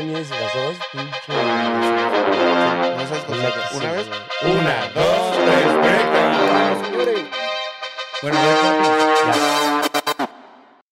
Tienes las dos, pinche. No seas Una, cosa- Una vez. Una, dos, tres, breakdown. Bueno, ya.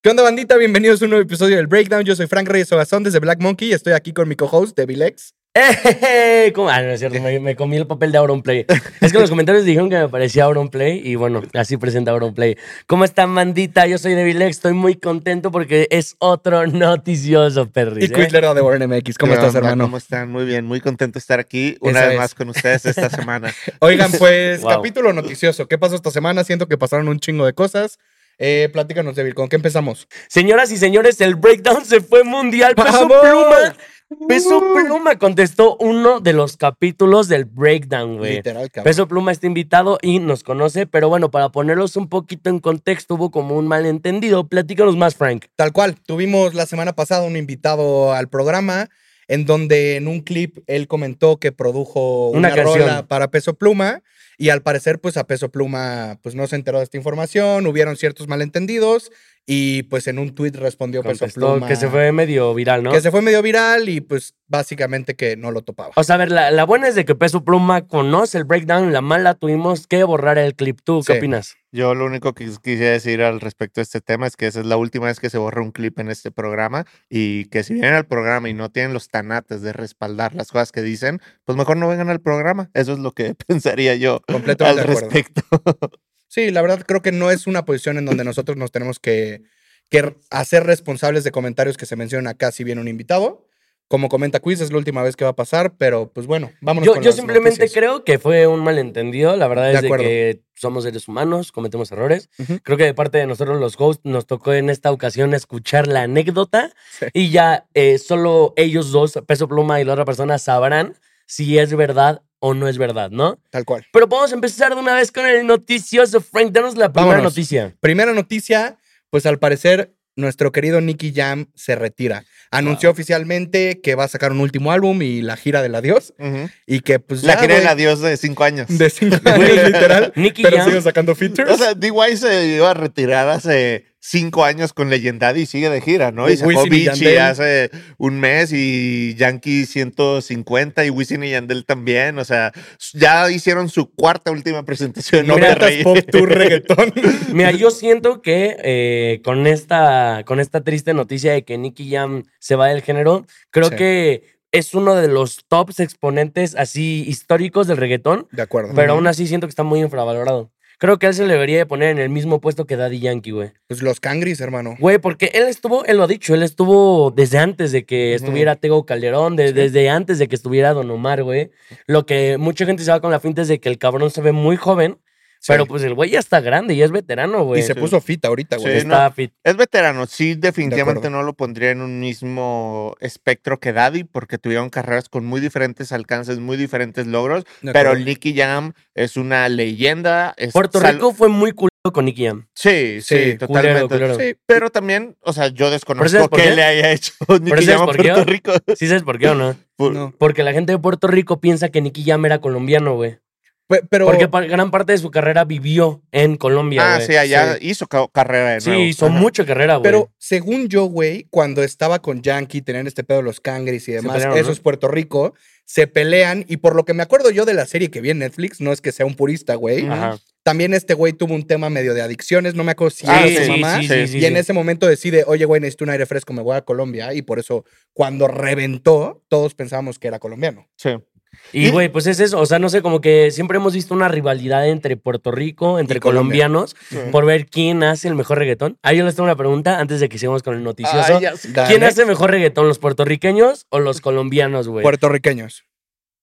¿Qué onda, bandita? Bienvenidos a un nuevo episodio del Breakdown. Yo soy Frank Reyes Ogazón desde Black Monkey y estoy aquí con mi co-host, Devil X. ¡Eh! ¿Cómo? Ah, no es cierto, me, me comí el papel de Auronplay. Es que en los comentarios dijeron que me parecía Auronplay y bueno, así presenta Auronplay. ¿Cómo están, bandita? Yo soy Devilex, estoy muy contento porque es otro noticioso, perris. Y ¿eh? Quizler de Warren MX. ¿Cómo ¿Qué estás, onda? hermano? ¿Cómo están? Muy bien, muy contento de estar aquí una Esa vez es. más con ustedes esta semana. Oigan, pues, Wow. capítulo noticioso. ¿Qué pasó esta semana? Siento que pasaron un chingo de cosas. Eh, platícanos, Devil, ¿con qué empezamos? Señoras y señores, el breakdown se fue mundial. Peso ¡Vamos! Pluma. Peso Pluma contestó uno de los capítulos del breakdown, güey. Literal, cabrón. Peso Pluma está invitado y nos conoce, pero bueno, para ponerlos un poquito en contexto, hubo como un malentendido. Platícanos más, Frank. Tal cual. Tuvimos la semana pasada un invitado al programa en donde en un clip él comentó que produjo Una una, canción. rola para Peso Pluma y al parecer pues a Peso Pluma pues no se enteró de esta información, hubieron ciertos malentendidos y pues en un tweet respondió Peso Contestó Pluma que se fue medio viral, ¿no? que se fue medio viral y pues básicamente que no lo topaba. O sea, a ver, la, la buena es de que Peso Pluma conoce el breakdown, la mala tuvimos que borrar el clip. ¿Tú qué Sí. opinas? Yo lo único que quisiera decir al respecto de este tema es que esa es la última vez que se borra un clip en este programa y que si vienen al programa y no tienen los tanates de respaldar las cosas que dicen, pues mejor no vengan al programa. Eso es lo que pensaría yo Completamente al de acuerdo. respecto. Sí, la verdad creo que no es una posición en donde nosotros nos tenemos que, que hacer responsables de comentarios que se mencionan acá si viene un invitado. Como comenta Quiz, es la última vez que va a pasar, pero pues bueno, vámonos Yo, con yo las simplemente noticias. creo que fue un malentendido. La verdad De es de que somos seres humanos, cometemos errores. Creo que de parte de nosotros los hosts nos tocó en esta ocasión escuchar la anécdota Sí. y ya eh, solo ellos dos, Peso Pluma y la otra persona, sabrán si es verdad o no es verdad, ¿no? Tal cual. Pero podemos empezar de una vez con el noticioso. Frank, danos la primera Vámonos. noticia. Primera noticia, pues al parecer nuestro querido Nicky Jam se retira. Anunció oficialmente que va a sacar un último álbum y la gira del adiós y que pues La ya, gira del güey, adiós de cinco años. de cinco años literal, Nicky pero Jam. sigue sacando features. O sea, D.Y. se iba a retirar hace cinco años con Legendary y sigue de gira, ¿no? Y Wisin sacó y Vichy Yandel. hace un mes y Yankee 150 y Wisin y Yandel también. O sea, ya hicieron su cuarta última presentación. en Noventas Monterrey. pop tour reggaetón. Mira, yo siento que eh, con, esta, con esta triste noticia de que Nicky Jam se va del género, creo Sí. que es uno de los tops exponentes así históricos del reggaetón, De acuerdo. pero aún así siento que está muy infravalorado. Creo que él se le debería de poner en el mismo puesto que Daddy Yankee, güey. Pues los cangris, hermano. Güey, porque él estuvo, él lo ha dicho, él estuvo desde antes de que estuviera Tego Calderón, de- desde antes de que estuviera Don Omar, güey. Lo que mucha gente se va con la finta es de que el cabrón se ve muy joven, Sí. pero pues el güey ya está grande y es veterano, güey. Y se puso fit ahorita, güey. Sí, Está fit. Es veterano, sí, definitivamente no lo pondría en un mismo espectro que Daddy, porque tuvieron carreras con muy diferentes alcances, muy diferentes logros. De Pero acuerdo. Nicky Jam es una leyenda. es Puerto sal- Rico fue muy culero con Nicky Jam. Sí, sí, Sí, totalmente. culero, culero. Sí, Pero también, o sea, yo ¿Pero desconozco qué qué? le haya hecho Nicky sabes Jam a por qué? Puerto Rico. ¿Sí sabes por qué o no? Por- no. Porque la gente de Puerto Rico piensa que Nicky Jam era colombiano, güey. Pe- Pero Porque gran parte de su carrera vivió en Colombia, Ah, sí, allá Sí. hizo ca- carrera de Sí, hizo Ajá. mucha carrera, güey. Pero según yo, güey, cuando estaba con Yankee, tenían este pedo de los cangris y demás, pelearon, eso ¿no? es Puerto Rico, se pelean y por lo que me acuerdo yo de la serie que vi en Netflix, no es que sea un purista, güey, Ajá. también este güey tuvo un tema medio de adicciones, no me acuerdo si Ah, era sí, su mamá, sí, sí, sí, y en sí. ese momento decide, oye, güey, necesito un aire fresco, me voy a Colombia, y por eso cuando reventó, todos pensábamos que era colombiano. Sí. Y, güey, pues es eso. O sea, no sé, como que siempre hemos visto una rivalidad entre Puerto Rico, entre Colombia. colombianos, Sí. por ver quién hace el mejor reggaetón. Ahí yo les tengo una pregunta antes de que sigamos con el noticioso. Ay, ya sé. ¿Quién hace mejor reggaetón, los puertorriqueños o los colombianos, güey? Puertorriqueños.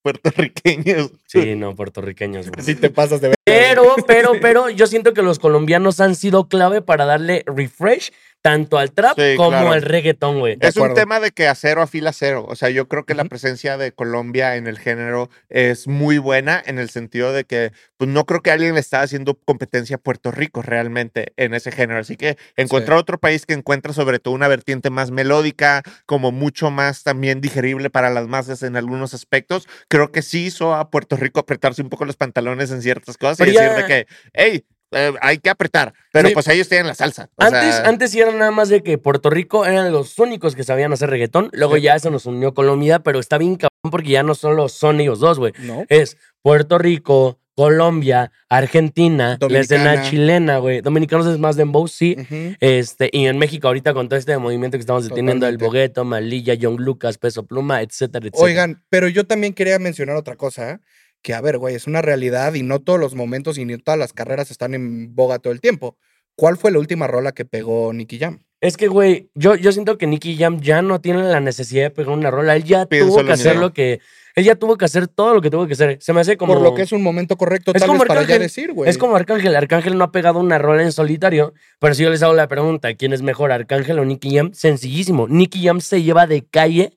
Puertorriqueños. Sí, no, puertorriqueños, güey. Si te pasas de ver. Pero, pero, pero, yo siento que los colombianos han sido clave para darle refresh tanto al trap Sí, como claro. al reggaetón, güey. Es un tema de que a cero afila cero. O sea, yo creo que la Ujú. presencia de Colombia en el género es muy buena en el sentido de que pues, no creo que alguien le está haciendo competencia a Puerto Rico realmente en ese género. Así que encontrar otro país que encuentra sobre todo una vertiente más melódica, como mucho más también digerible para las masas en algunos aspectos, creo que sí hizo a Puerto Rico apretarse un poco los pantalones en ciertas cosas Pero y decir ya- de que, hey, eh, hay que apretar. Pero Sí. pues ellos tienen la salsa. o Antes, sea, antes sí era nada más de que Puerto Rico eran los únicos que sabían hacer reggaetón. Luego Sí. ya eso nos unió Colombia, pero está bien cabrón porque ya no solo son ellos dos, güey. ¿No? Es Puerto Rico, Colombia, Argentina, la escena chilena, güey. Dominicanos es más dembow, sí. Este, y en México ahorita con todo este movimiento que estamos deteniendo, el. Bogueto, Malilla, John Lucas, Peso Pluma, etcétera, etcétera. Oigan, pero yo también quería mencionar otra cosa, que a ver, güey, es una realidad y no todos los momentos y ni todas las carreras están en boga todo el tiempo. ¿Cuál fue la última rola que pegó Nicky Jam? Es que, güey, yo, yo siento que Nicky Jam ya no tiene la necesidad de pegar una rola. Él ya Pienso tuvo que hacer lo que. Él ya tuvo que hacer todo lo que tuvo que hacer. Se me hace como. Por lo que es un momento correcto, Es tal como vez para ya Arcángel. decir, güey. Es como Arcángel. Arcángel no ha pegado una rola en solitario. Pero si yo les hago la pregunta, ¿quién es mejor, Arcángel o Nicky Jam? Sencillísimo. Nicky Jam se lleva de calle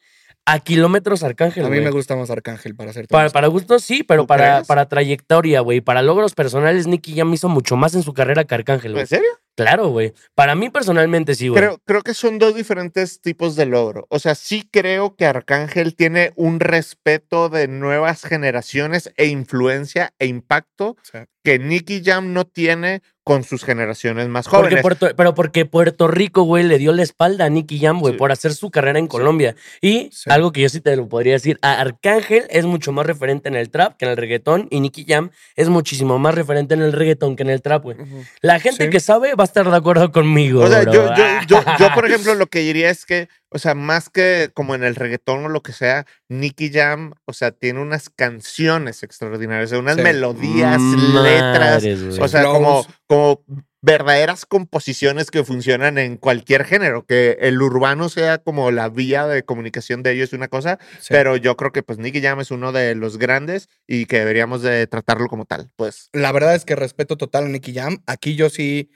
a kilómetros Arcángel. A mí me gusta más Arcángel, para ser Para, para gustos sí, pero ¿Tú para, crees? para trayectoria, güey. Para logros personales, Nicky Jam hizo mucho más en su carrera que Arcángel, güey. ¿En serio? Claro, güey. Para mí personalmente sí, güey. Creo, creo que son dos diferentes tipos de logro. O sea, sí creo que Arcángel tiene un respeto de nuevas generaciones e influencia e impacto Sí. que Nicky Jam no tiene con sus generaciones más Porque jóvenes. Puerto, pero porque Puerto Rico, güey, le dio la espalda a Nicky Jam, güey, Sí. por hacer su carrera en Colombia. Y Sí. algo que yo sí te lo podría decir, a Arcángel es mucho más referente en el trap que en el reggaetón y Nicky Jam es muchísimo más referente en el reggaetón que en el trap, güey. La gente que sabe va a estar de acuerdo conmigo, O sea, yo, yo, yo, por ejemplo, lo que diría es que, o sea, más que como en el reggaetón o lo que sea, Nicky Jam, o sea, tiene unas canciones extraordinarias, unas Sí. melodías, letras, o sea, como, como verdaderas composiciones que funcionan en cualquier género, que el urbano sea como la vía de comunicación de ellos es una cosa, Sí. pero yo creo que pues Nicky Jam es uno de los grandes y que deberíamos de tratarlo como tal, pues. La verdad es que respeto total a Nicky Jam. Aquí yo sí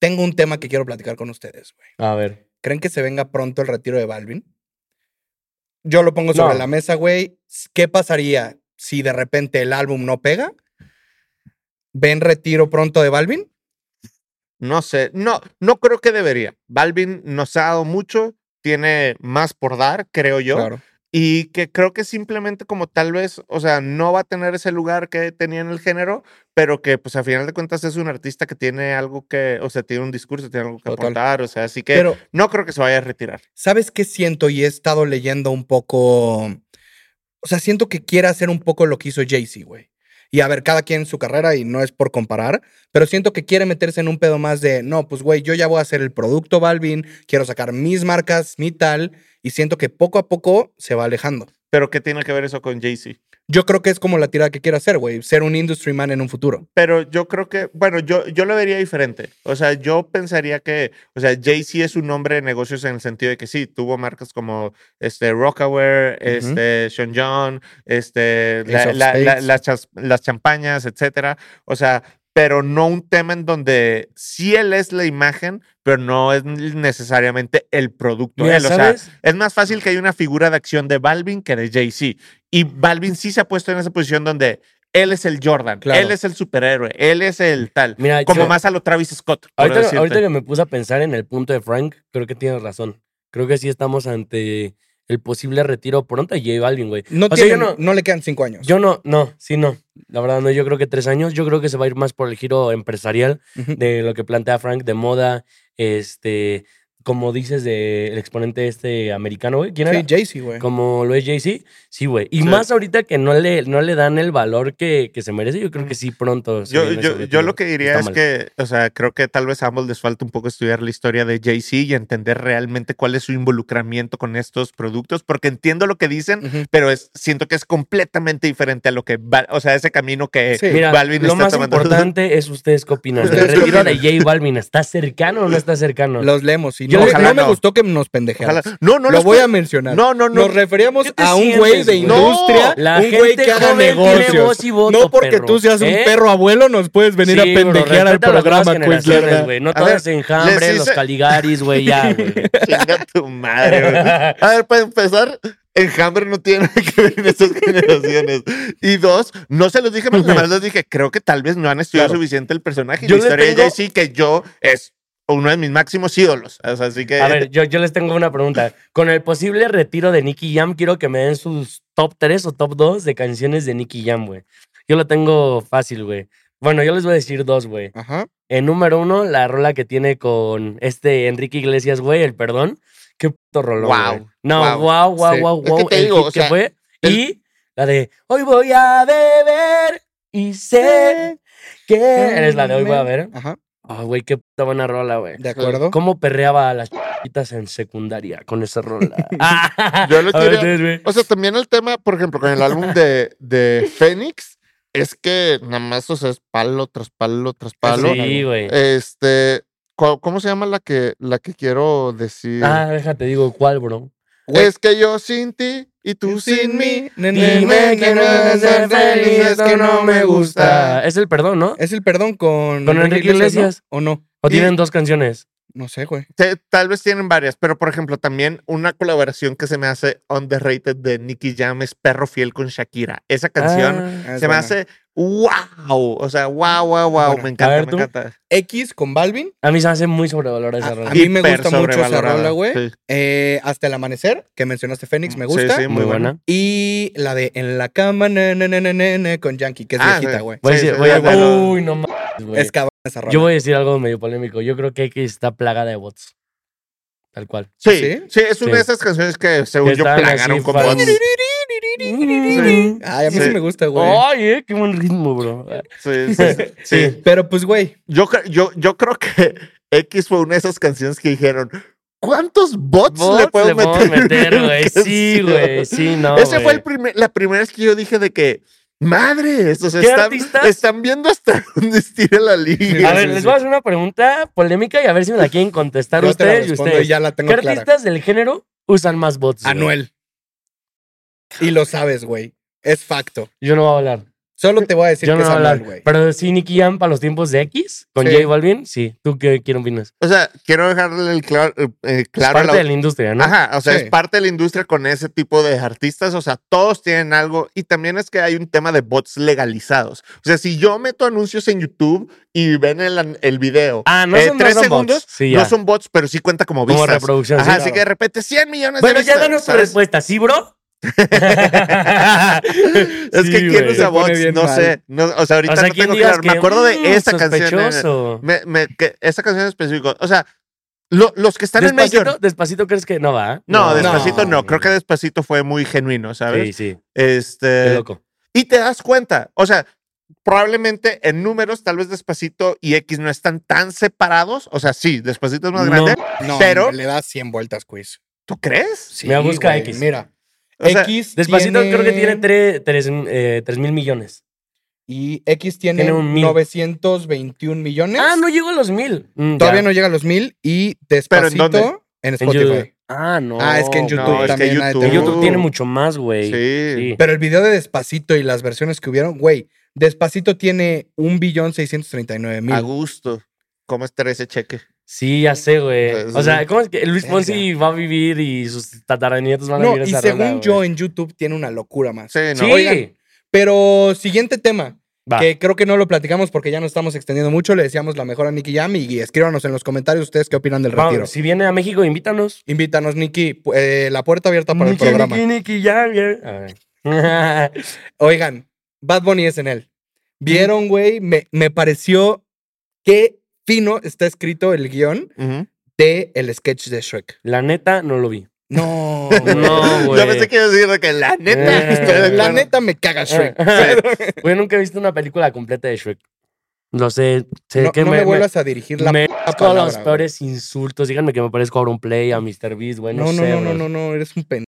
tengo un tema que quiero platicar con ustedes, güey. A ver. ¿Creen que se venga pronto el retiro de Balvin? Yo lo pongo sobre No. la mesa, güey. ¿Qué pasaría si de repente el álbum no pega? ¿Ven retiro pronto de Balvin? No sé, no, no creo que debería. Balvin nos ha dado mucho, tiene más por dar, creo yo, Claro. Y que creo que simplemente como tal vez, o sea, no va a tener ese lugar que tenía en el género, pero que pues a final de cuentas es un artista que tiene algo que, o sea, tiene un discurso, tiene algo que Total. aportar, o sea, así que Pero, no creo que se vaya a retirar. ¿sabes qué siento? Y he estado leyendo un poco. O sea, siento que quiere hacer un poco lo que hizo Jay-Z, güey. Y a ver, cada quien su carrera y no es por comparar, pero siento que quiere meterse en un pedo más de, no, pues güey, yo ya voy a hacer el producto Balvin, quiero sacar mis marcas, mi tal, y siento que poco a poco se va alejando. Pero ¿qué tiene que ver eso con Jay-Z? Yo creo que es como la tirada que quiere hacer, güey, ser un industry man en un futuro. Pero yo creo que, bueno, yo, yo lo vería diferente. O sea, yo pensaría que, o sea, Jay-Z es un hombre de negocios en el sentido de que sí, tuvo marcas como este, Rockaware, este, Sean John, este, la- las, las champañas, etcétera. O sea, pero no un tema en donde sí él es la imagen, pero no es necesariamente el producto. Mira, él. O sea, es más fácil que haya una figura de acción de Balvin que de Jay-Z. Y Balvin sí se ha puesto en esa posición donde él es el Jordan, Claro. él es el superhéroe, él es el tal. Mira, como yo- más a lo Travis Scott. ahorita que me puse a pensar en el punto de Frank, creo que tienes razón. Creo que sí estamos ante el posible retiro pronto de J Balvin, güey. No, sea, tiene, no- no, le quedan cinco años. Yo no, no, sí, no. La verdad, no, yo creo que tres años. Yo creo que se va a ir más por el giro empresarial de lo que plantea Frank de moda, este, como dices, del exponente este americano, güey. ¿Quién Sí, era? Jay-Z, güey. Como lo es Jay-Z. Sí, güey. Y Sí. más ahorita que no le, no le dan el valor que, que se merece, yo creo que sí pronto. se Yo, yo, yo lo que diría es mal. que, o sea, creo que tal vez a ambos les falta un poco estudiar la historia de Jay-Z y entender realmente cuál es su involucramiento con estos productos, porque entiendo lo que dicen, pero es, siento que es completamente diferente a lo que, o sea, ese camino que Sí. Mira, Balvin lo está más tomando. importante es ustedes qué opinan. ¿El ¿Ustedes qué retiro de? J Balvin está cercano o no está cercano? Los leemos. Y Yo no, me no. gustó que nos pendejearas. Ojalá- No, no lo los voy a mencionar. No, no, no. Nos referíamos ¿Qué te a un sientes, güey de industria, La un güey que haga negocios. y voto, no porque perro, tú seas un ¿eh? perro abuelo, nos puedes venir Sí, a bro, pendejear al programa, güey. No todas ver, enjambre, les los hice- caligaris, güey, ya, güey. Chinga tu madre, güey. A ver, para empezar, Enjambre no tiene nada que ver en estas generaciones. Y dos, no se los dije, más nada más les dije, creo que tal vez no han estudiado Claro. suficiente el personaje. Y Yo la le historia tengo- de Jay-Z, que yo es uno de mis máximos ídolos. O sea, así que. A ver, yo, yo les tengo una pregunta. Con el posible retiro de Nicky Jam, quiero que me den sus top 3 o top 2 de canciones de Nicky Jam, güey. Yo lo tengo fácil, güey. Bueno, yo les voy a decir dos, güey. Ajá. En número uno, la rola que tiene con este Enrique Iglesias, güey, el perdón. Qué puto rolón, güey. No, guau, guau, Sí. guau, Es que guau. te el digo, hit o que sea, fue. el- Y la de Hoy voy a beber y sé que eres la de Hoy voy a ver. Ajá. Ah, güey, qué puta buena rola, güey. De acuerdo. ¿Cómo perreaba a las chiquitas en secundaria con esa rola? Ah, Yo lo a ver. O sea, también el tema, por ejemplo, con el álbum de, de Fénix, es que nada más, o sea, es palo tras palo tras palo. Sí, güey. Este, ¿cu- ¿cómo se llama la que, la que quiero decir? Ah, déjate, digo, ¿cuál, bro? Güey. es que yo sin ti y tú sin mí. Dime que no ne, ser feliz, es que no me gusta. Es el perdón, ¿no? Es el perdón con, Con Enrique Iglesias. ¿no? ¿O no? ¿O y- tienen dos canciones? No sé, güey. Te- tal vez tienen varias, pero por ejemplo, también una colaboración que se me hace underrated de Nicky Jam es Perro Fiel con Shakira. Esa canción Ah, Es se me buena. hace wow. O sea, wow, wow, wow. Me encanta, ver, me tú. encanta. X con Balvin. a mí se me hace muy sobrevalorada esa A- rola. a mí me gusta mucho esa rola, güey. sí. Eh, Hasta el amanecer, que mencionaste Fénix, me Sí, gusta. sí, muy buena. Y la de En la cama, ne, ne, ne, ne, ne, ne, con Yankee, que es Ah, viejita, sí. güey. Voy a Sí, decir, sí, voy a- bueno. Uy, no mames, güey. Es cabrón esa rola. Yo voy a decir algo medio polémico. Yo creo que X está plagada de bots. Tal cual. Sí, ¿Sí? sí, es una Sí. de esas canciones que según yo plagaron fan- bots. Sí. Ay, a mí sí, Sí. me gusta, güey. Ay, eh, qué buen ritmo, bro. Sí, sí, sí. Pero pues, güey, Yo, yo, yo creo que X fue una de esas canciones que dijeron, ¿cuántos bots, Bots le puedo meter? en meter, güey. Sí, canción?" güey. Sí, no. Esa fue el primer, la primera vez que yo dije de que, madre, estos ¿Qué están, artistas? están viendo hasta dónde estira la liga. A ver, sí, les sí. voy a hacer una pregunta polémica y a ver si me la quieren contestar yo te la ustedes y ustedes. y ya la tengo ¿Qué clara. artistas del género usan más bots? Anuel. Y lo sabes, güey. Es facto. Yo no voy a hablar. Solo te voy a decir Yo que no es voy a hablar. Güey. Pero sí, Nicky Jam para los tiempos de X con Sí. J Balvin, sí. ¿Tú qué, qué opinas? O sea, quiero dejarle el claro, eh, Es claro a parte la- de la industria, ¿no? Ajá, o sea, Sí. es parte de la industria con ese tipo de artistas, o sea, todos tienen algo y también es que hay un tema de bots legalizados. O sea, si yo meto anuncios en YouTube y ven el, el video, Ah, no eh, son, no tres son segundos, bots. Sí, no son bots, pero sí cuenta como Como vistas. reproducción. Ajá, sí. así que de repente 100 millones Bueno, de ya vistas. danos tu ¿sabes? respuesta, ¿sí, bro? Es Sí, que quién güey. usa bots, no mal. sé. No, o sea, ahorita O sea, no ¿quién tengo claro. Me que, acuerdo de mm, esta canción. en- sospechoso? me, me- que esta canción en específico. O sea, lo- los que están en Despacito, Major. despacito crees que no va. No, Despacito no. No. Creo que Despacito fue muy genuino, ¿sabes? Sí, sí. Qué Este. loco. Y te das cuenta. O sea, probablemente en números, tal vez Despacito y X no están tan separados. O sea, sí, Despacito es más No. grande. No, Pero- le das 100 vueltas, quiz. ¿Tú crees? Sí, Mira, busca güey, X. Mira. O sea, X Despacito tiene- creo que tiene 3, mil millones. Y X tiene, Tiene un mil. 921 millones. Ah, no llegó a los mil. Mm, Todavía ya. no llega a los mil. Y ¿Pero en Despacito dónde? en, En Spotify. Ah, no. Ah, es que en YouTube No, es que también YouTube- En tener- YouTube tiene mucho más, güey. Sí. Pero el video de Despacito y las versiones que hubieron, güey, Despacito tiene un billón 639 A mil. gusto. ¿Cómo estará ese cheque? Sí, ya sé, güey. O sea. ¿cómo es que Luis Fonsi va a vivir y sus tataranietos van a No, vivir y esa según rola, yo güey? en YouTube tiene una locura más. Sí, no. Sí. Oigan, Pero siguiente tema, Va. que creo que no lo platicamos porque ya nos estamos extendiendo mucho. Le decíamos la mejor a Nicky Jam y escríbanos en los comentarios ustedes qué opinan del Vamos, retiro. si viene a México, invítanos. Invítanos, Nicky. eh, la puerta abierta para el Nicky, programa. Nicky, Nicky. A ver. Oigan, Bad Bunny es en él. ¿Vieron, güey? Me, me pareció que fino está escrito el guion Ujú. de el sketch de Shrek. La neta, no lo vi. No, No, güey. Yo pensé que iba a decir que la neta. Eh. La neta me caga Shrek. Güey, nunca he visto una película completa de Shrek. Lo sé. sé No, que no me, vuelvas a dirigir la me palabra, los peores insultos. Díganme que me parezco a Auron Play, a Mr. Beast, güey. No, No, no, sé, no, no, no, no, eres un pendejo.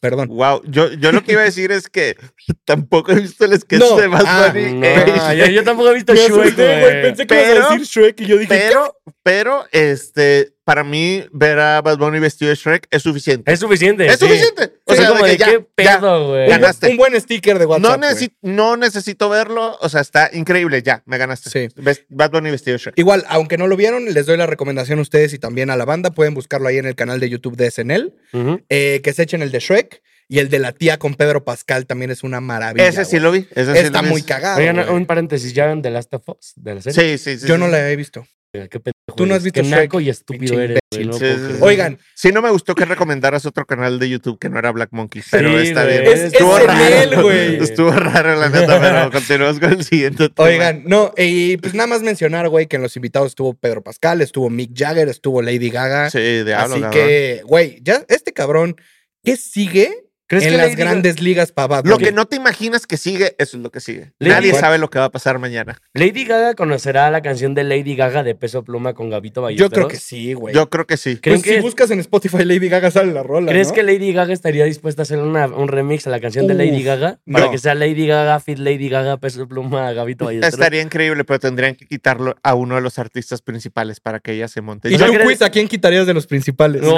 Perdón. Wow, yo, yo lo que iba a decir es que tampoco he visto el sketch No, de Bad ah, Bunny. No, eh, yo, yo tampoco he visto Shrek, güey. Pensé que ibas a Pero- decir Shrek y yo dije, pero, pero, este, para mí, ver a Bad Bunny vestido de Shrek es suficiente. Es suficiente. Es sí. suficiente. O sea, como de de que ya, qué pedo, güey. Ganaste. un buen sticker de No, WhatsApp. güey. necesi- no necesito verlo, o sea, está increíble, ya, me ganaste. Sí. Ves- Bad Bunny vestido de Shrek. Igual, aunque no lo vieron, les doy la recomendación a ustedes y también a la banda. Pueden buscarlo ahí en el canal de YouTube de SNL. Ujú. eh, que se echen el de Shrek. Y el de la tía con Pedro Pascal también es una maravilla. Ese sí güey. lo vi. ese sí Está lo vi. muy cagado. Oigan, güey. un paréntesis, ¿ya ven The Last of Us? ¿De la serie? Sí, sí, sí. Yo sí, no sí. la he visto. Qué Tú no has visto Qué Shrek, naco y estúpido pinche eres, güey. no puedo creer. Oigan, Sí, no me gustó que recomendaras otro canal de YouTube que no era Black Monkey, pero Sí, está güey. bien. Es- Estuvo es raro. él, güey. Estuvo raro, la neta, pero continuamos con el siguiente tema. Oigan, no, y pues nada más mencionar, güey, que en los invitados estuvo Pedro Pascal, estuvo Mick Jagger, estuvo Lady Gaga. Sí, diablo, así cabrón. que, güey, ya este cabrón, ¿qué sigue ¿Crees en que las Lady Gaga- grandes ligas para Bad Lo que no te imaginas que sigue, eso es lo que sigue. Lady Nadie Gaga. sabe lo que va a pasar mañana. Lady Gaga conocerá la canción de Lady Gaga de Peso Pluma con Gabito Ballesteros. Yo creo que sí, güey. Yo creo que sí. ¿Creen Pues si buscas en Spotify Lady Gaga sale la rola, ¿Crees ¿no? que Lady Gaga estaría dispuesta a hacer una- un remix a la canción de Lady Gaga? Para no. que sea Lady Gaga, Fit Lady Gaga, Peso Pluma, Gabito Ballesteros. Estaría increíble, pero tendrían que quitarlo a uno de los artistas principales para que ella se monte. Y O sea, tú, ¿crees- Quiz, ¿a quién quitarías de los principales? No.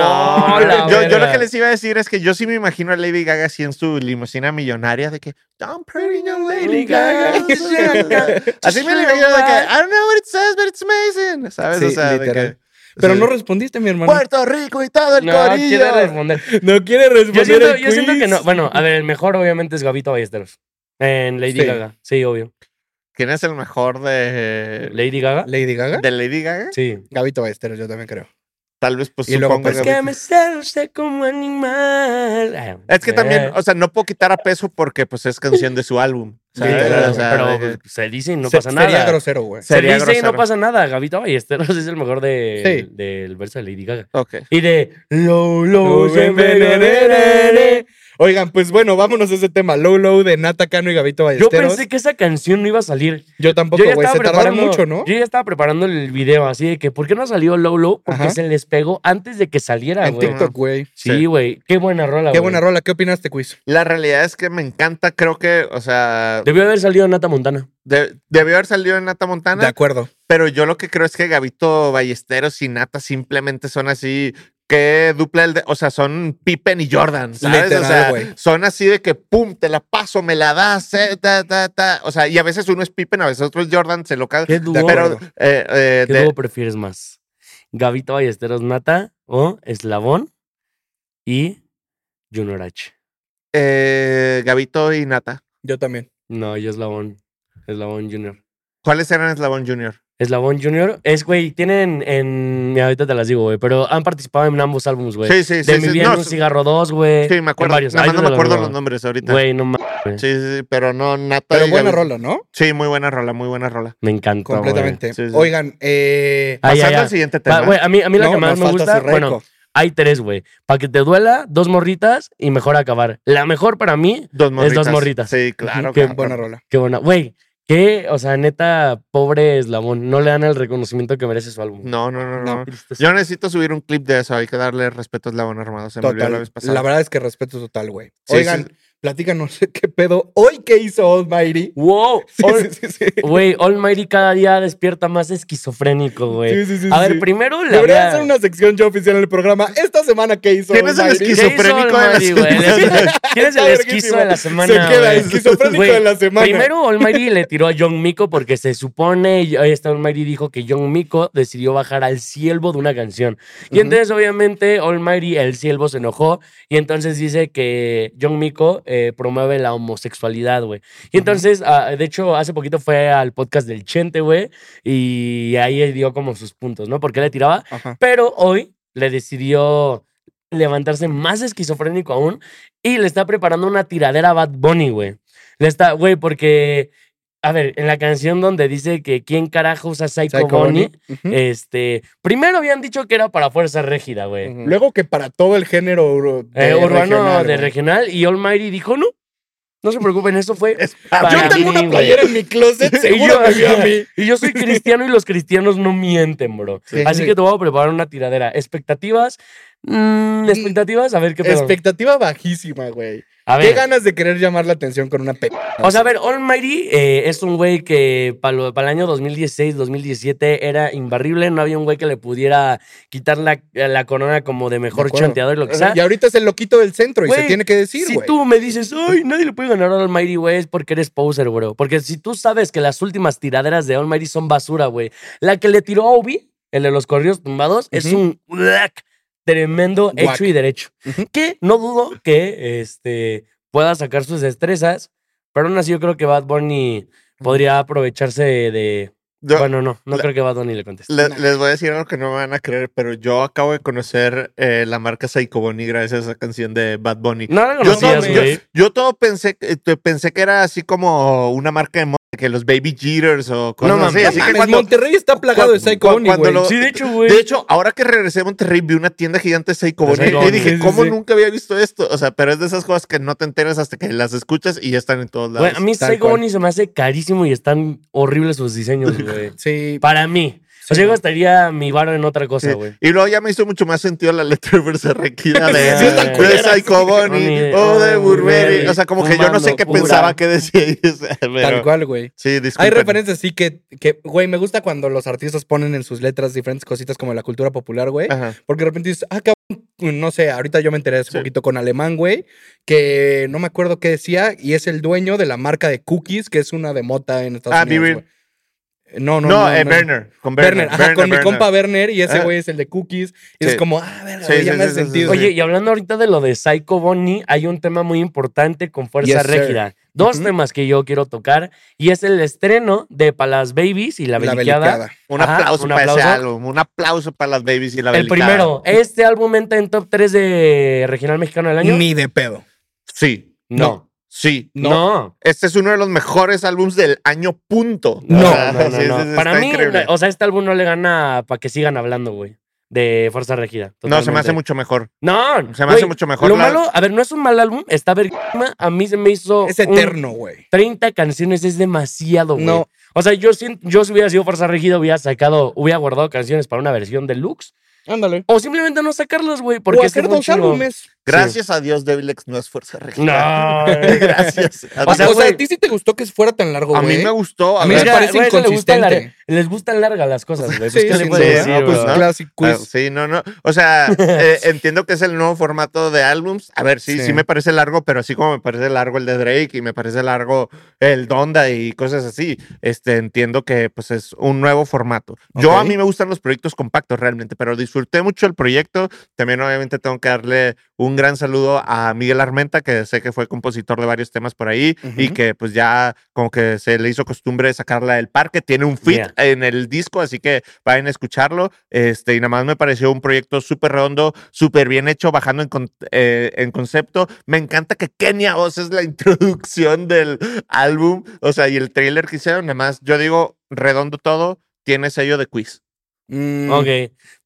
la yo, yo lo que les iba a decir es que yo sí me imagino a Lady Gaga así en su limusina millonaria de que Don't pretty young Lady Gaga. así me imagino de que I don't know what it says, but it's amazing. ¿Sabes? Sí, o sea, de literal. que Pero sí. no respondiste, mi hermano. Puerto Rico y todo el No, corillo. quiere responder. No quiere responder. Yo siento, el yo siento que no. Bueno, a ver, el mejor obviamente es Gabito Ballesteros. En Lady Sí. Gaga. Sí, obvio. ¿Quién es el mejor de, Lady Gaga. ¿Lady Gaga? de Lady Gaga? Sí. Gabito Ballesteros, yo también creo. Tal vez, pues Y luego, supongo pues, Es que- me seduce como animal. Ay, Es que también, eh, o sea, no puedo quitar a peso porque pues es canción de su álbum. ¿sabes? literal, O sea, pero que- pues, se dice y no Se- pasa nada. Sería grosero, güey. Se Sería dice y no pasa nada. Gabito Ballesteros es el mejor de, Sí. del verso de Lady Gaga. Ok. Y de siempre, lo veré. Oigan, pues bueno, vámonos a ese tema. Low Low de Nata Cano y Gabito Yo Ballesteros. pensé que esa canción no iba a salir. Yo tampoco, Yo ya güey. estaba Se tardaron preparando mucho, ¿no? Yo ya estaba preparando el video así de que ¿por qué no salió Low Low? Porque Ajá. se les pegó antes de que saliera, En güey. TikTok, güey. Sí, güey. Qué buena rola, Qué güey. buena rola. ¿Qué opinaste, Quiz? La realidad es que me encanta, creo que, o sea, Debió haber salido Nata Montana. de- debió haber salido en Nata De Montana, acuerdo. pero yo lo que creo es que Gabito Ballesteros y Nata simplemente son así, que dupla el de, o sea, son Pippen y Jordan, ¿sabes? Literal, o sea, son así de que pum, te la paso, me la das, eh, ta, ta, ta. o sea, y a veces uno es Pippen, a veces otro es Jordan, se lo cae. ¿Qué dúo? Pero, eh, eh, ¿Qué de- dúo prefieres más? ¿Gavito Ballesteros Nata o Eslabón y Junior H? eh, Gabito y Nata. Yo también. No, yo Eslabón. Eslabón Junior. ¿Cuáles eran Eslabón Junior? Eslabón Junior es, güey, tienen en. mira, Ahorita te las digo, güey, pero han participado en ambos álbumes, güey. Sí, sí, sí. de Mi sí, no, un cigarro 2, güey. Sí, me en acuerdo. varios. Nada más no me acuerdo los nombres ahorita. Güey, no mames. Sí, sí, sí, pero no, Nata. Pero y buena Gaby- rola, ¿no? Sí, muy buena rola, muy buena rola. Me encanta. Completamente. Sí, sí. Oigan, eh. Pasando ya. al siguiente tema. güey, a mí, a mí la no, que más me gusta, bueno, hay tres, güey. Para que te duela, dos morritas y mejor acabar. La mejor para mí, dos morritas. dos morritas. Sí, claro. Qué claro. buena rola. qué buena. Güey, qué, o sea, neta, pobre Eslabón. No le dan el reconocimiento que merece su álbum. No, no, no, no. Yo necesito subir un clip de eso. Hay que darle respeto a Eslabón Armado. Se me olvidó la Total. vez pasada. La verdad es que respeto total, güey. Sí, Oigan, sí. Platícanos qué pedo. Hoy, ¿qué hizo Almighty? Wow. Sí, All- sí, sí. Güey, Almighty cada día despierta más esquizofrénico, güey. Sí, sí, sí, A ver, sí. primero le Debería había- hacer una sección ya oficial en el programa. Esta semana, ¿qué hizo ¿Quién es el Almighty? ¿Qué hizo esquizofrénico de la semana? ¿Quién es el esquizo de la semana? Se queda güey? esquizofrénico Güey, de la semana. Primero, Almighty le tiró a John Miko porque se supone, ahí está Almighty dijo que John Miko decidió bajar al siervo de una canción. Y entonces, obviamente, Almighty, el siervo, se enojó y entonces dice que John Miko eh, promueve la homosexualidad, güey. Y entonces, ah, de hecho, hace poquito fue al podcast del Chente, güey, y ahí dio como sus puntos, ¿no? Porque le tiraba. Ajá. Pero hoy le decidió levantarse más esquizofrénico aún y le está preparando una tiradera a Bad Bunny, güey. Le está, güey, porque, a ver, en la canción donde dice que quién carajo usa Psycho, Psycho Bunny, este, primero habían dicho que era para Fuerza Régida, güey. Luego que para todo el género ur- de Eh, urbano regional, de regional y Almighty dijo, no, no se preocupen, eso fue para Yo tengo mí, una güey". playera en mi closet, Y seguro yo, me vio a mí. y yo soy cristiano y los cristianos no mienten, bro. Sí, Así sí. que te voy a preparar una tiradera. ¿Expectativas? Mm, ¿Expectativas? A ver qué pedo. Expectativa bajísima, güey. A Qué ver. ganas de querer llamar la atención con una pe... O sea, a ver, Almighty eh, es un güey que para el año 2016, 2017 era imbarrible. No había un güey que le pudiera quitar la, la corona como de mejor acuerdo. chanteador y lo que sea. Y ahorita es el loquito del centro y se tiene que decir, si güey. tú me dices, ay, nadie le puede ganar a Almighty, güey, es porque eres poser, bro. Porque si tú sabes que las últimas tiraderas de Almighty son basura, güey. La que le tiró a Obi, el de los corridos tumbados, es un tremendo Guac. hecho y derecho. Que no dudo que este, pueda sacar sus destrezas, pero aún así yo creo que Bad Bunny podría aprovecharse de, Yo- Bueno, no, no la- creo que Bad Bunny le conteste. le- les voy a decir algo que no me van a creer, pero yo acabo de conocer eh, la marca Psycho Bunny gracias a esa canción de Bad Bunny. No la Yo todo, conocías, yo- yo todo pensé, que- te- pensé que era así como una marca de que los Baby Jeeters o cosas No así. mames. Así que Mames, cuando, Monterrey está plagado de Psycho Bunny, güey. lo- Sí, de hecho, güey. de hecho, ahora que regresé a Monterrey, vi una tienda gigante de Psycho Bunny y dije, sí, ¿cómo sí. nunca había visto esto? O sea, pero es de esas cosas que no te enteras hasta que las escuchas y ya están en todos lados. A mí Psycho. Bunny se me hace carísimo y están horribles sus diseños, güey. Sí. Para mí. O sea, yo gastaría mi varo en otra cosa, Sí. güey. Y luego ya me hizo mucho más sentido la letra de Versa Requida de, Sí, de culeras, Psycho sí. Bunny Bunny, o de Burberry. O sea, como que yo no sé qué pura. pensaba que decía. Tal cual, güey. Sí, Hay referencias así que, que, güey, me gusta cuando los artistas ponen en sus letras diferentes cositas como la cultura popular, güey. Ajá. Porque de repente dices, ah, cabrón, no sé, ahorita yo me enteré hace Sí. poquito con Alemán, güey, que no me acuerdo qué decía, y es el dueño de la marca de cookies, que es una de mota en Estados Ah, Unidos. Güey. No, No, no, no. eh, no. Werner. Con ajá, Werner, con mi compa Werner, y ese Ah. güey es el de cookies. Y Sí. es como, ah, verga, Sí, güey, ya sí, me sí, hace sí, sentido. sí. Oye, y hablando ahorita de lo de Psycho Bunny, hay un tema muy importante con Fuerza Yes, sir. Régida. Dos Ujú. temas que yo quiero tocar y es el estreno de Palas Babies y La la belicada. Un Ajá, aplauso un para ese aplauso. álbum. Un aplauso para las babies y la El Belicada. primero, ¿este álbum entra en top 3 de Regional Mexicano del Año? Ni de pedo. Sí, No. Sí. No. Este es uno de los mejores álbums del año, punto. No, No, no, sí, no. Para mí, increíble. o sea, este álbum no le gana para que sigan hablando, güey. De Fuerza Regida. No, se me hace mucho mejor. No, Se me hace mucho mejor. Lo la- malo, a ver, no es un mal álbum, está verguísima. A mí se me hizo. Es eterno, güey. 30 canciones es demasiado, güey. No. O sea, yo, siento- yo si hubiera sido Fuerza Regida, hubiera sacado, hubiera guardado canciones para una versión deluxe. Ándale. O simplemente no sacarlas, güey. Porque o hacer dos álbumes. Gracias a Dios, Devilex no es fuerza No. regida. Gracias. a O sea, O sea, güey, ¿a ti sí te gustó que fuera tan largo, a güey? mí me gustó. A A mí me parece gustan inconsistente. lar- Les gustan largas las cosas, güey. Pues, Sí, ¿qué sí, sí, sí, ah, pues, bro? Classic Ah, sí, no, no. O sea, eh, entiendo que es el nuevo formato de álbums. A ver, sí, sí, Sí. me parece largo, pero así como me parece largo el de Drake y me parece largo el Donda y cosas así, este, entiendo que pues es un nuevo formato. Yo a mí me gustan los proyectos compactos realmente, pero disfruté mucho el proyecto. También obviamente tengo que darle un gran saludo a Miguel Armenta, que sé que fue compositor de varios temas por ahí y que pues ya como que se le hizo costumbre sacarla del parque. Tiene un fit Yeah. en el disco, así que vayan a escucharlo. Este, y nada más me pareció un proyecto súper redondo, súper bien hecho, bajando en, con- eh, en concepto. Me encanta que Kenia Oz es la introducción del álbum, o sea, y el trailer que hicieron, nada más, yo digo, redondo todo, tiene sello de quiz. Mm, Ok,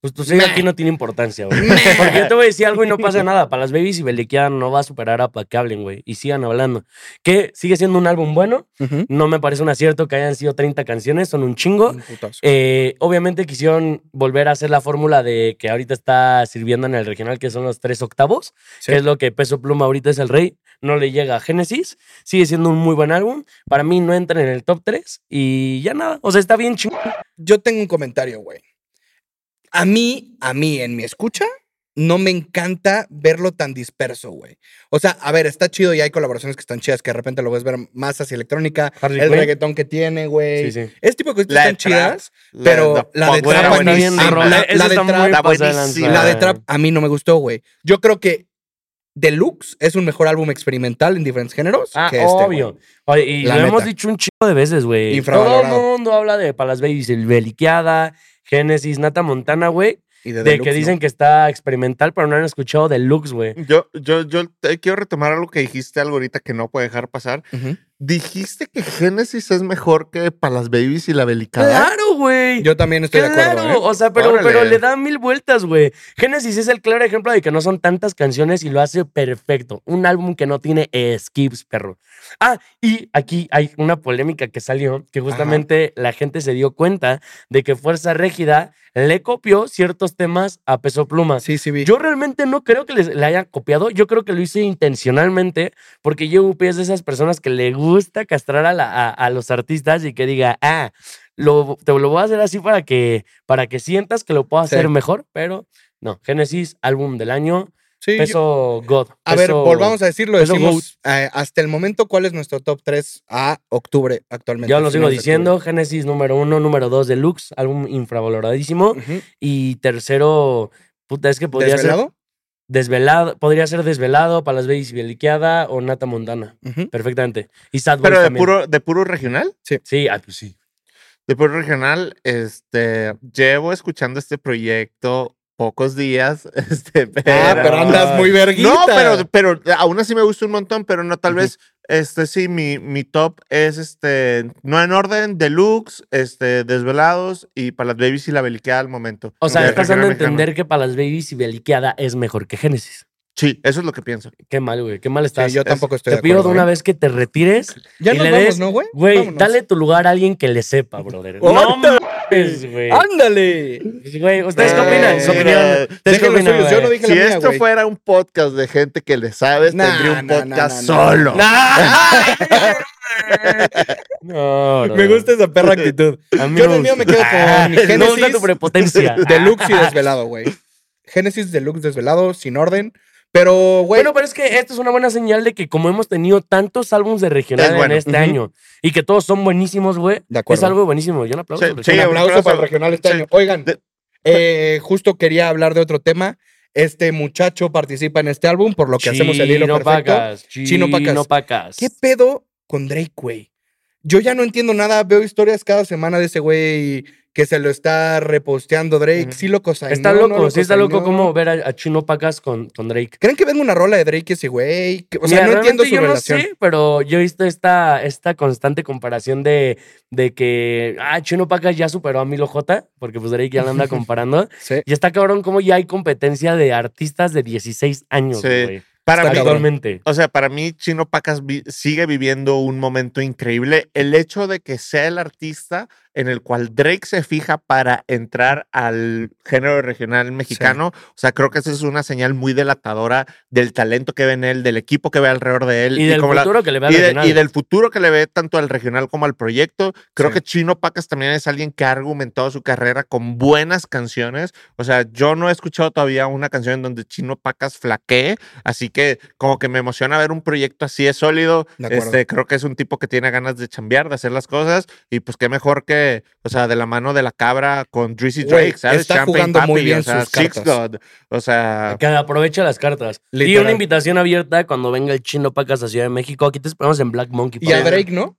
pues tu sello Meh. aquí no tiene importancia, güey. Porque yo te voy a decir algo y no pasa nada. Para las babies y Beliqueada no va a superar a para que hablen, güey. Y sigan hablando. Que sigue siendo un álbum bueno. No me parece un acierto que hayan sido 30 canciones, son un chingo. Un. Eh, obviamente quisieron volver a hacer la fórmula de que ahorita está sirviendo en el regional, que son los tres octavos, Sí. que es lo que Peso Pluma ahorita es el rey. No le llega a Génesis. Sigue siendo un muy buen álbum. Para mí no entra en el top 3 y ya nada. O sea, está bien chingón. Yo tengo un comentario, güey. A mí, a mí, en mi escucha, no me encanta verlo tan disperso, güey. O sea, a ver, está chido y hay colaboraciones que están chidas, que de repente lo ves ver más hacia electrónica, Harley el Quinn. reggaetón que tiene, güey. Sí, sí. Ese tipo de cosas están chidas, pero la de trap la- de trap- la de trap a mí no me gustó, güey. Yo creo que Deluxe es un mejor álbum experimental en diferentes géneros Ah, que este, obvio. Oye, y La lo hemos dicho un chingo de veces, güey. Todo el mundo habla de Palas Babies, el Beliqueada, Génesis, Nata Montana, güey. Y De, Deluxe, que ¿no? dicen que está experimental, pero no han escuchado Deluxe, güey. Yo, yo, yo te quiero retomar algo que dijiste algo ahorita que no puede dejar pasar. Dijiste que Genesis es mejor que para las babies y la belicada. Claro, güey. Yo también estoy de acuerdo. Claro, ¿eh? o sea, pero, Órale. pero le da mil vueltas, güey. Génesis es el claro ejemplo de que no son tantas canciones y lo hace perfecto. Un álbum que no tiene skips, perro. Ah, y aquí hay una polémica que salió, que justamente la gente se dio cuenta de que Fuerza Régida le copió ciertos temas a Peso Pluma. Sí, sí, vi. Yo realmente no creo que les- le haya copiado. Yo creo que lo hice intencionalmente porque JUP es de esas personas que le gusta castrar a, la- a- a los artistas y que diga, ah, lo, te lo voy a hacer así para que, para que sientas que lo puedo Sí. hacer mejor, pero no. Génesis, álbum del año, Sí, yo- peso God. A ver, volvamos a decirlo. Decimos eh, hasta el momento cuál es nuestro top 3 a octubre actualmente. Yo lo sigo diciendo, Génesis número uno, número dos, Deluxe, álbum infravaloradísimo. Y tercero, puta, es que podría ser ¿Desvelado? podría ser desvelado, Palas Babies y Beliqueada o Nata Montana. Perfectamente. Y Sad Boys Pero de también. puro, de puro regional. Sí, ah, pues sí. De puro regional, este, llevo escuchando este proyecto pocos días, este, pero... Ah, pero andas muy verguita. No, pero, pero aún así me gusta un montón, pero no, tal vez, este, sí, mi, mi top es, este, no en orden, deluxe, este, desvelados y para las babies y la beliqueada al momento. O sea, estás dando a entender que para las babies y Beliqueada es mejor que Génesis. Sí, eso es lo que pienso. Qué mal, güey. Qué mal estás. Sí, yo tampoco estoy Te de pido de una ¿eh? vez que te retires. Ya y nos le vamos, des- ¿no, güey? Güey, Vámonos. dale tu lugar a alguien que le sepa, brother. ¡Órale! No mames, güey. ¡Ándale! Güey, ¿ustedes qué opinan? Su Eh, opinión. ¿Ustedes qué Dejen los opinan, yo no dije Si la mía, esto güey. fuera un podcast de gente que le sabes, Nah, tendría un nah, podcast nah, nah. solo. No, Me gusta esa perra actitud. A mí Yo en me el mío me quedo con gusta Génesis. tu prepotencia. Deluxe y desvelado, güey. Génesis Deluxe desvelado, sin orden. Pero, güey, Bueno, pero es que esto es una buena señal de que como hemos tenido tantos álbumes de regional Es bueno. en este año y que todos son buenísimos, güey, De acuerdo. es algo buenísimo. Yo un aplauso. Sí, sí, un un aplauso aplauso. para el regional este Sí. año. Oigan, eh, justo quería hablar de otro tema. Este muchacho participa en este álbum, por lo que hacemos el hilo Chino perfecto. Pacas, Chino Pacas. Chino Pacas. ¿Qué pedo con Drake, güey? Yo ya no entiendo nada. Veo historias cada semana de ese güey que se lo está reposteando Drake. Ujú. Sí lo cosainó, Está no loco, lo sí está loco como ver a, a Chino Pacas con, con Drake. ¿Creen que venga una rola de Drake ese güey? Que- O sea, Mira, no entiendo su yo relación. No sé, pero yo he visto esta, esta constante comparación de, de que ah, Chino Pacas ya superó a Milo J, porque pues Drake ya la anda comparando. Sí. Y está cabrón como ya hay competencia de artistas de 16 años, Sí. güey. Para mí. Actualmente. o sea, para mí Chino Pacas vi- sigue viviendo un momento increíble. El hecho de que sea el artista en el cual Drake se fija para entrar al género regional mexicano, o sea, creo que esa es una señal muy delatadora del talento que ve en él, del equipo que ve alrededor de él Y del como la- futuro que le ve y, al de- regional. y del futuro que le ve tanto al regional como al proyecto. Creo Sí. que Chino Pacas también es alguien que ha argumentado su carrera con buenas canciones. O sea, yo no he escuchado todavía una canción en donde Chino Pacas flaquee, así que como que me emociona ver un proyecto así de sólido. De. Este, creo que es un tipo que tiene ganas de chambear, de hacer las cosas y pues qué mejor que, o sea, de la mano de la cabra con Drizzy Drake, ¿sabes? está Champagne jugando muy bien o sea, sus Six cartas. God, o sea, Que aproveche las cartas. Y Literal. una invitación abierta cuando venga el Chino Pacas a Ciudad de México. Aquí te esperamos en Black Monkey. Y a. Drake, ¿no?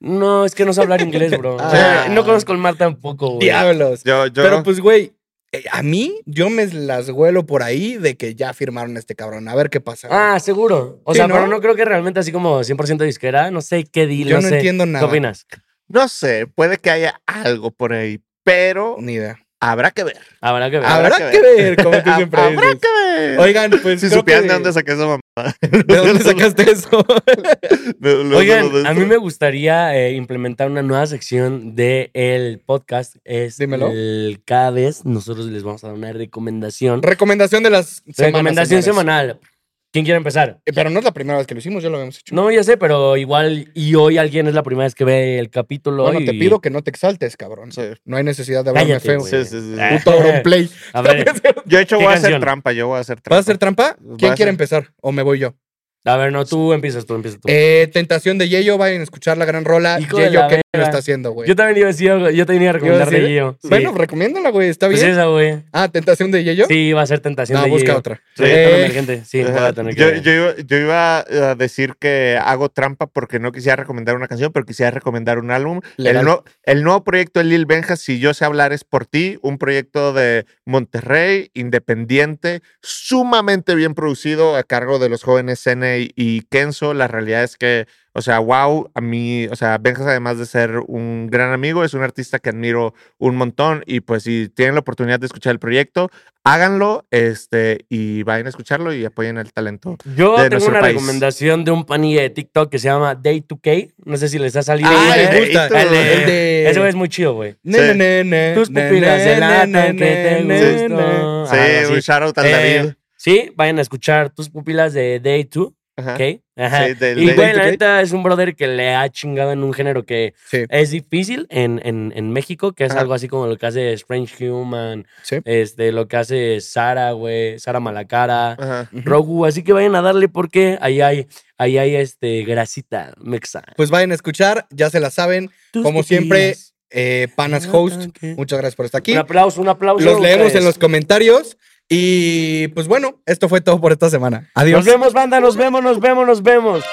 No, es que no sé hablar inglés, bro. O Ah. sea, no conozco el mar tampoco, güey. Diablos. yo, yo, Pero pues, güey, eh, a mí, yo me las huelo por ahí de que ya firmaron a este cabrón. A ver qué pasa. güey. Ah, seguro. O Sí, sea, ¿no? pero no creo que realmente así como 100% disquera. No sé qué deal, yo no, no sé. entiendo nada. ¿Qué opinas? No sé, puede que haya algo por ahí, pero Ni idea. habrá que ver. Habrá que ver. Habrá, Habrá que que ver, como tú siempre Habrá dices. que ver. Oigan, pues. si supieran que- de dónde saqué esa mamá. ¿De dónde sacaste eso? Oigan, a mí me gustaría eh, implementar una nueva sección del el podcast. Es Dímelo. el- cada vez nosotros les vamos a dar una recomendación. Recomendación de las semanas. recomendación señores. semanal. ¿Quién quiere empezar? Eh, Pero no es la primera vez que lo hicimos, ya lo habíamos hecho. No, ya sé, pero igual y hoy alguien es la primera vez que ve el capítulo. bueno, te pido que no te exaltes, cabrón. Sí. No hay necesidad de hablarme Cállate, feo. güey. Sí, sí, sí. Ah. Puto Auronplay. A ver, Yo, de hecho, ¿Qué voy a hacer trampa. Yo voy a hacer trampa. ¿Vas a hacer trampa? ¿Quién quiere ser- empezar? ¿O me voy yo? A ver, no, tú empiezas, tú empiezas tú. Eh, Tentación de Yeyo, vayan a escuchar la gran rola. Hijo Yeyo, ¿qué lo está haciendo, güey? Yo también iba a decir algo, yo también iba a recomendar de. Sí. Bueno, recomiéndala, güey, ¿está pues bien? esa, güey. Ah, Tentación de Yeyo. Sí, va a ser tentación no, de busca Gio. otra. Proyecto Eh, emergente. Sí, voy Ajá. a tener que yo, iba, yo iba a decir que hago trampa porque no quisiera recomendar una canción, pero quisiera recomendar un álbum. El, no- el nuevo proyecto de Lil Benja, Si Yo Sé Hablar Es Por Ti, un proyecto de Monterrey, independiente, sumamente bien producido a cargo de los jóvenes Cene y Kenzo. La realidad es que, o sea, wow, a mí, o sea, Benjas además de ser un gran amigo, es un artista que admiro un montón y pues si tienen la oportunidad de escuchar el proyecto, háganlo este, y vayan a escucharlo y apoyen el talento. Yo de tengo nuestro una país. recomendación de un pani de TikTok que se llama Day2K. No sé si les ha salido. Ah, me gusta. El de- El de... Ese güey es muy chido, güey. Sí. Tus pupilas ne, delatan ne, que te. Sí, un así. shout out al Eh, David. Sí, vayan a escuchar tus pupilas de Day 2. Ajá. ¿ok? Ajá. Sí, del y güey, la 2K. neta es un brother que le ha chingado en un género que Sí, es difícil en, en, en México, que es Ajá. algo así como lo que hace Strange Human, sí. este, lo que hace Sara, güey, Sara Malacara, Ajá. Rogu, así que vayan a darle porque ahí hay, ahí hay este grasita mexa. Pues vayan a escuchar, ya se la saben. Tus Como siempre, eh, Panas delatan Host, muchas gracias por estar aquí. Un aplauso, un aplauso. Los leemos en ustedes. los comentarios. Y pues bueno, esto fue todo por esta semana. Adiós. Nos vemos, banda, nos vemos, nos vemos, nos vemos.